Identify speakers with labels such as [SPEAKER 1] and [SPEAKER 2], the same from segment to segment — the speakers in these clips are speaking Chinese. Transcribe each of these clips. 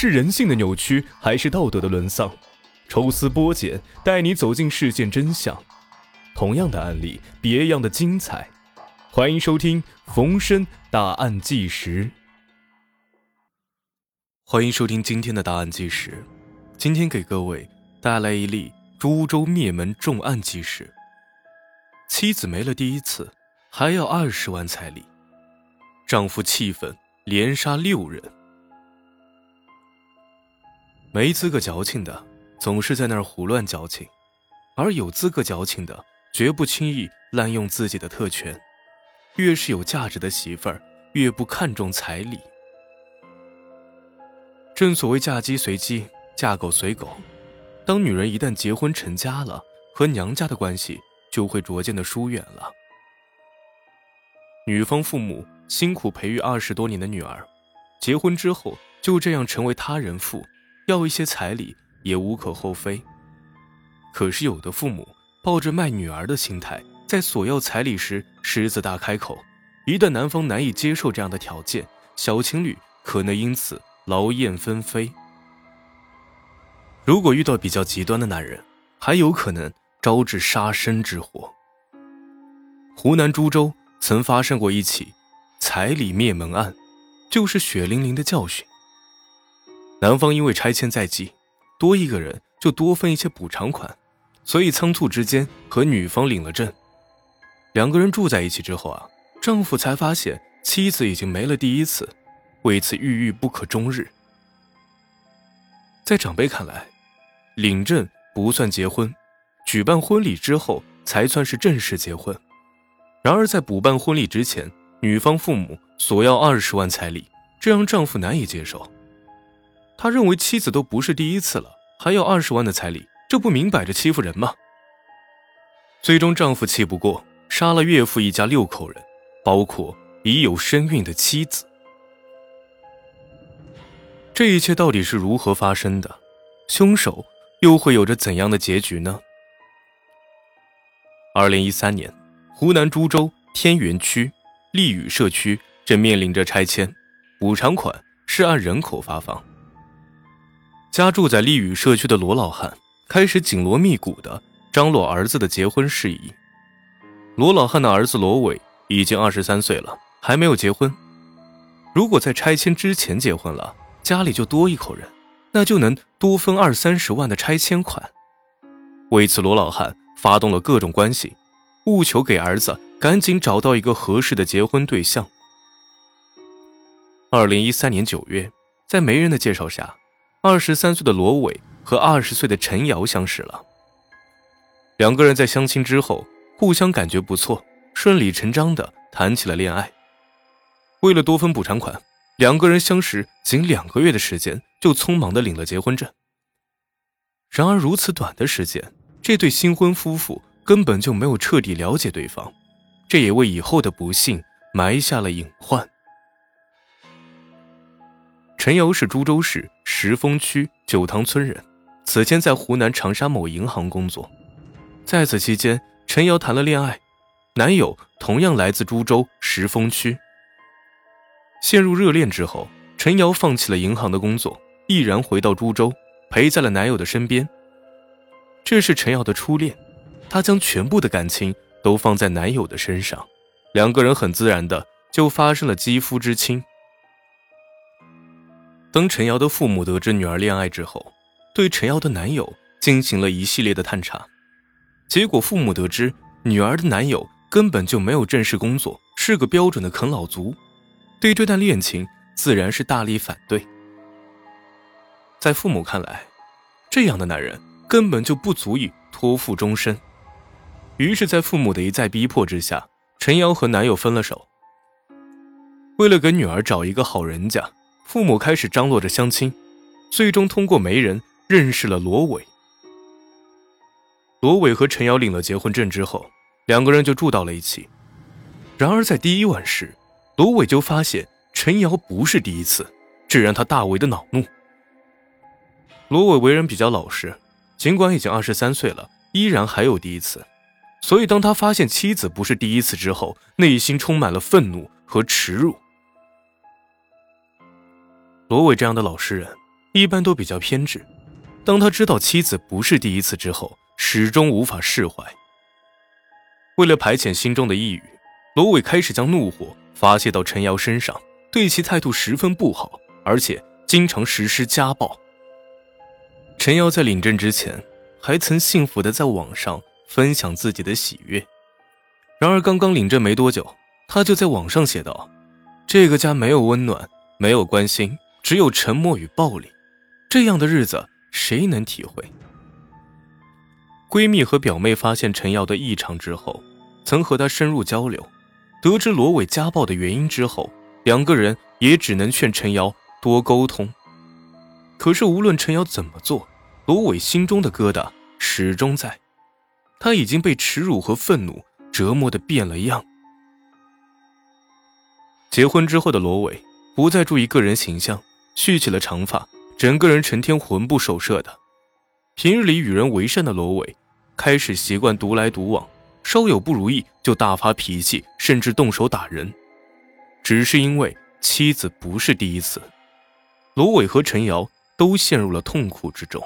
[SPEAKER 1] 是人性的扭曲，还是道德的沦丧？抽丝剥茧，带你走进事件真相。同样的案例，别样的精彩。欢迎收听《逢申大案纪实》。
[SPEAKER 2] 欢迎收听今天的大案纪实。今天给各位带来一例株洲灭门重案纪实。妻子没了第一次，还要二十万彩礼，丈夫气愤，连杀六人。没资格矫情的，总是在那儿胡乱矫情；而有资格矫情的，绝不轻易滥用自己的特权。越是有价值的媳妇儿，越不看重彩礼。正所谓嫁鸡随鸡，嫁狗随狗。当女人一旦结婚成家了，和娘家的关系就会逐渐的疏远了。女方父母辛苦培育二十多年的女儿，结婚之后就这样成为他人妇。要一些彩礼也无可厚非，可是有的父母抱着卖女儿的心态，在索要彩礼时狮子大开口，一旦男方难以接受这样的条件，小情侣可能因此劳燕分飞。如果遇到比较极端的男人，还有可能招致杀身之祸。湖南株洲曾发生过一起彩礼灭门案，就是血淋淋的教训。男方因为拆迁在即，多一个人就多分一些补偿款，所以仓促之间和女方领了证。两个人住在一起之后啊，丈夫才发现妻子已经没了第一次，为此郁郁不可终日。在长辈看来，领证不算结婚，举办婚礼之后才算是正式结婚。然而在补办婚礼之前，女方父母索要二十万彩礼，这让丈夫难以接受。他认为妻子都不是第一次了，还要二十万的彩礼，这不明摆着欺负人吗？最终，丈夫气不过，杀了岳父一家六口人，包括已有身孕的妻子。这一切到底是如何发生的？凶手又会有着怎样的结局呢？二零一三年，湖南株洲天元区丽宇社区正面临着拆迁，补偿款是按人口发放。家住在丽宇社区的罗老汉开始紧锣密鼓地张罗儿子的结婚事宜。罗老汉的儿子罗伟已经二十三岁了，还没有结婚。如果在拆迁之前结婚了，家里就多一口人，那就能多分二三十万的拆迁款。为此，罗老汉发动了各种关系，务求给儿子赶紧找到一个合适的结婚对象。二零一三年九月，在媒人的介绍下。二十三岁的罗伟和二十岁的陈瑶相识了。两个人在相亲之后，互相感觉不错，顺理成章的谈起了恋爱。为了多分补偿款，两个人相识仅两个月的时间，就匆忙的领了结婚证。然而如此短的时间，这对新婚夫妇根本就没有彻底了解对方，这也为以后的不幸埋下了隐患。陈瑶是株洲市石峰区九塘村人，此前在湖南长沙某银行工作。在此期间，陈瑶谈了恋爱，男友同样来自株洲石峰区。陷入热恋之后，陈瑶放弃了银行的工作，毅然回到株洲，陪在了男友的身边。这是陈瑶的初恋，她将全部的感情都放在男友的身上，两个人很自然的就发生了肌肤之亲。当陈瑶的父母得知女儿恋爱之后，对陈瑶的男友进行了一系列的探查，结果父母得知女儿的男友根本就没有正式工作，是个标准的啃老族，对这段恋情自然是大力反对。在父母看来，这样的男人根本就不足以托付终身，于是，在父母的一再逼迫之下，陈瑶和男友分了手。为了给女儿找一个好人家。父母开始张罗着相亲，最终通过媒人认识了罗伟。罗伟和陈瑶领了结婚证之后，两个人就住到了一起。然而在第一晚时，罗伟就发现陈瑶不是第一次，这让他大为的恼怒。罗伟为人比较老实，尽管已经二十三岁了，依然还有第一次。所以当他发现妻子不是第一次之后，内心充满了愤怒和耻辱。罗伟这样的老实人，一般都比较偏执。当他知道妻子不是第一次之后，始终无法释怀。为了排遣心中的抑郁，罗伟开始将怒火发泄到陈瑶身上，对其态度十分不好，而且经常实施家暴。陈瑶在领证之前，还曾幸福的在网上分享自己的喜悦。然而，刚刚领证没多久，他就在网上写道：“这个家没有温暖，没有关心，只有沉默与暴力。这样的日子，谁能体会？”闺蜜和表妹发现陈瑶的异常之后，曾和她深入交流，得知罗伟家暴的原因之后，两个人也只能劝陈瑶多沟通。可是，无论陈瑶怎么做，罗伟心中的疙瘩始终在，他已经被耻辱和愤怒。折磨的变了样。结婚之后的罗伟不再注意个人形象，蓄起了长发，整个人成天魂不守舍的。平日里与人为善的罗伟，开始习惯独来独往，稍有不如意就大发脾气，甚至动手打人。只是因为妻子不是第一次，罗伟和陈瑶都陷入了痛苦之中。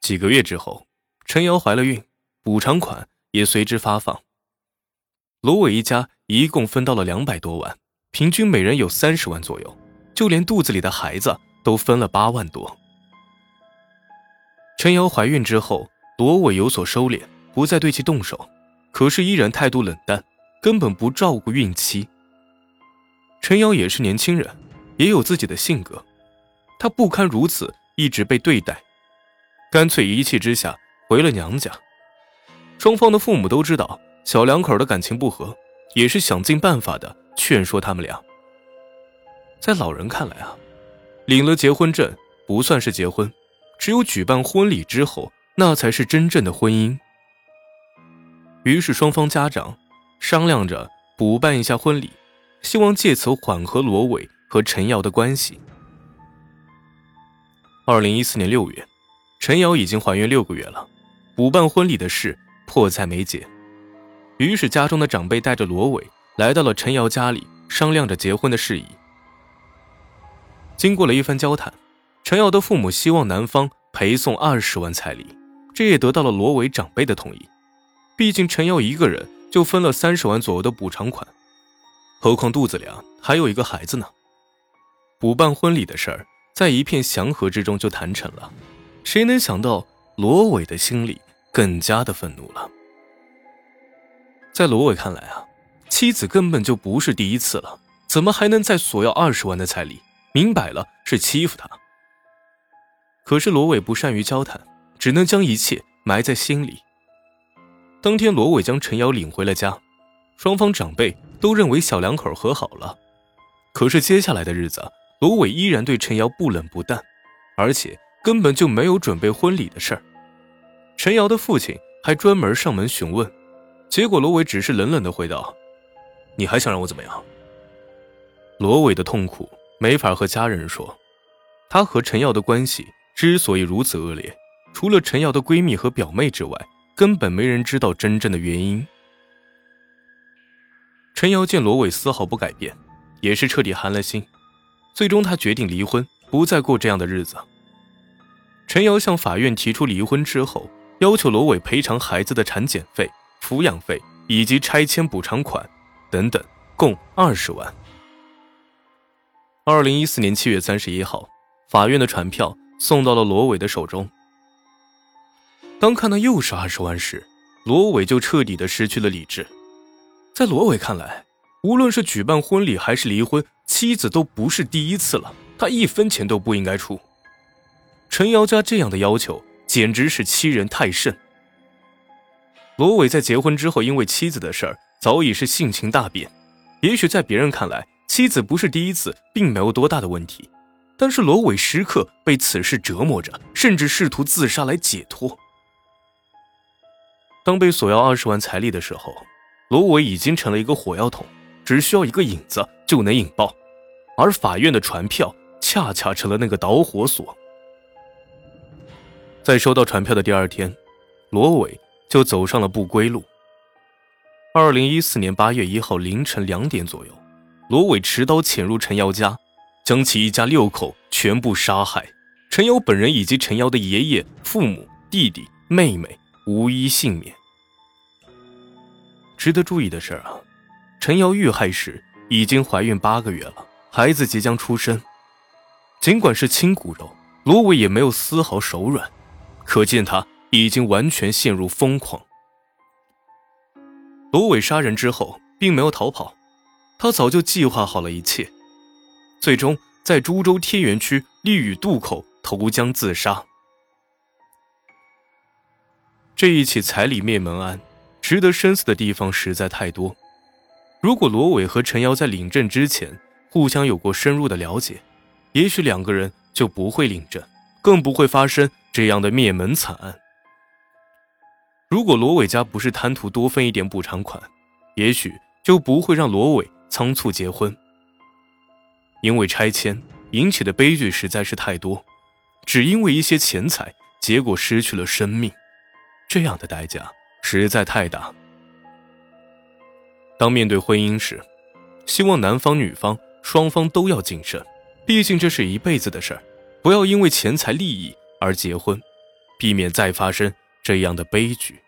[SPEAKER 2] 几个月之后，陈瑶怀了孕，补偿款。也随之发放。罗伟一家一共分到了两百多万，平均每人有三十万左右，就连肚子里的孩子都分了八万多。陈瑶怀孕之后，罗伟有所收敛，不再对其动手，可是依然态度冷淡，根本不照顾孕期。陈瑶也是年轻人，也有自己的性格，她不堪如此一直被对待，干脆一气之下回了娘家。双方的父母都知道小两口的感情不和，也是想尽办法的劝说他们俩。在老人看来啊，领了结婚证不算是结婚，只有举办婚礼之后，那才是真正的婚姻。于是双方家长商量着补办一下婚礼，希望借此缓和罗伟和陈瑶的关系。二零一四年六月，陈瑶已经怀孕六个月了，补办婚礼的事。迫在眉睫，于是家中的长辈带着罗伟来到了陈瑶家里，商量着结婚的事宜。经过了一番交谈，陈瑶的父母希望男方陪送二十万彩礼，这也得到了罗伟长辈的同意。毕竟陈瑶一个人就分了三十万左右的补偿款，何况肚子里啊还有一个孩子呢。补办婚礼的事儿在一片祥和之中就谈成了，谁能想到罗伟的心里？更加的愤怒了。在罗伟看来啊，妻子根本就不是第一次了，怎么还能再索要二十万的彩礼？明摆了是欺负他。可是罗伟不善于交谈，只能将一切埋在心里。当天，罗伟将陈瑶领回了家，双方长辈都认为小两口和好了。可是接下来的日子，罗伟依然对陈瑶不冷不淡，而且根本就没有准备婚礼的事儿。陈瑶的父亲还专门上门询问，结果罗伟只是冷冷的回道：“你还想让我怎么样？”罗伟的痛苦没法和家人说，他和陈瑶的关系之所以如此恶劣，除了陈瑶的闺蜜和表妹之外，根本没人知道真正的原因。陈瑶见罗伟丝毫不改变，也是彻底寒了心，最终他决定离婚，不再过这样的日子。陈瑶向法院提出离婚之后。要求罗伟赔偿孩子的产检费、抚养费以及拆迁补偿款等等，共二十万。二零一四年七月三十一号，法院的传票送到了罗伟的手中。当看到又是二十万时，罗伟就彻底的失去了理智。在罗伟看来，无论是举办婚礼还是离婚，妻子都不是第一次了，他一分钱都不应该出。陈瑶家这样的要求。简直是欺人太甚。罗伟在结婚之后，因为妻子的事儿，早已是性情大变。也许在别人看来，妻子不是第一次，并没有多大的问题。但是罗伟时刻被此事折磨着，甚至试图自杀来解脱。当被索要二十万彩礼的时候，罗伟已经成了一个火药桶，只需要一个引子就能引爆。而法院的传票恰恰成了那个导火索。在收到传票的第二天，罗伟就走上了不归路。二零一四年八月一号凌晨两点左右，罗伟持刀潜入陈瑶家，将其一家六口全部杀害，陈瑶本人以及陈瑶的爷爷、父母、弟弟、妹妹无一幸免。值得注意的是啊，陈瑶遇害时已经怀孕八个月了，孩子即将出生。尽管是亲骨肉，罗伟也没有丝毫手软，可见他已经完全陷入疯狂。罗伟杀人之后，并没有逃跑，他早就计划好了一切，最终在株洲天元区利屿渡口投江自杀。这一起彩礼灭门案，值得深思的地方实在太多。如果罗伟和陈瑶在领证之前互相有过深入的了解，也许两个人就不会领证，更不会发生这样的灭门惨案。如果罗伟家不是贪图多分一点补偿款，也许就不会让罗伟仓促结婚。因为拆迁引起的悲剧实在是太多，只因为一些钱财，结果失去了生命，这样的代价实在太大。当面对婚姻时，希望男方女方双方都要谨慎，毕竟这是一辈子的事儿，不要因为钱财利益而结婚，避免再发生这样的悲剧。